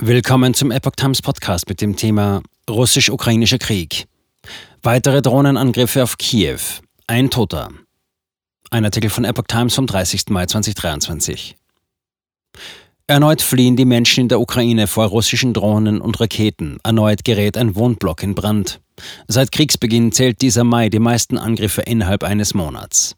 Willkommen zum Epoch Times Podcast mit dem Thema Russisch-Ukrainischer Krieg. Weitere Drohnenangriffe auf Kiew. Ein Toter. Ein Artikel von Epoch Times vom 30. Mai 2023. Erneut fliehen die Menschen in der Ukraine vor russischen Drohnen und Raketen. Erneut gerät ein Wohnblock in Brand. Seit Kriegsbeginn zählt dieser Mai die meisten Angriffe innerhalb eines Monats.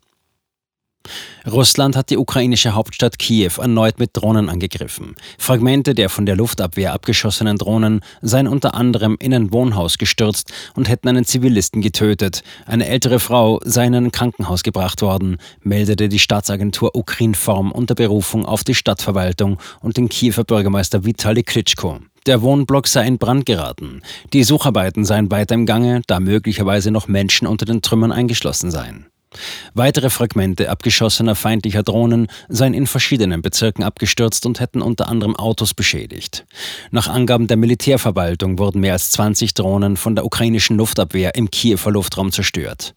Russland hat die ukrainische Hauptstadt Kiew erneut mit Drohnen angegriffen. Fragmente der von der Luftabwehr abgeschossenen Drohnen seien unter anderem in ein Wohnhaus gestürzt und hätten einen Zivilisten getötet. Eine ältere Frau sei in ein Krankenhaus gebracht worden, meldete die Staatsagentur Ukrinform unter Berufung auf die Stadtverwaltung und den Kiewer Bürgermeister Vitali Klitschko. Der Wohnblock sei in Brand geraten. Die Sucharbeiten seien weiter im Gange, da möglicherweise noch Menschen unter den Trümmern eingeschlossen seien. Weitere Fragmente abgeschossener feindlicher Drohnen seien in verschiedenen Bezirken abgestürzt und hätten unter anderem Autos beschädigt. Nach Angaben der Militärverwaltung wurden mehr als 20 Drohnen von der ukrainischen Luftabwehr im Kiewer Luftraum zerstört.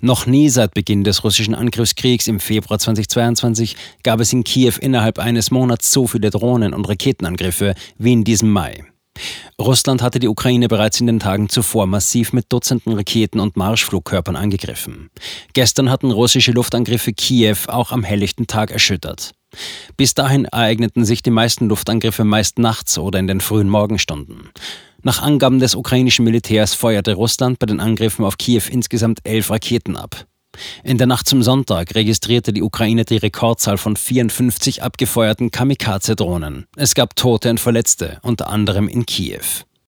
Noch nie seit Beginn des russischen Angriffskriegs im Februar 2022 gab es in Kiew innerhalb eines Monats so viele Drohnen- und Raketenangriffe wie in diesem Mai. Russland hatte die Ukraine bereits in den Tagen zuvor massiv mit Dutzenden Raketen und Marschflugkörpern angegriffen. Gestern hatten russische Luftangriffe Kiew auch am helllichten Tag erschüttert. Bis dahin ereigneten sich die meisten Luftangriffe meist nachts oder in den frühen Morgenstunden. Nach Angaben des ukrainischen Militärs feuerte Russland bei den Angriffen auf Kiew insgesamt elf Raketen ab. In der Nacht zum Sonntag registrierte die Ukraine die Rekordzahl von 54 abgefeuerten Kamikaze-Drohnen. Es gab Tote und Verletzte, unter anderem in Kiew.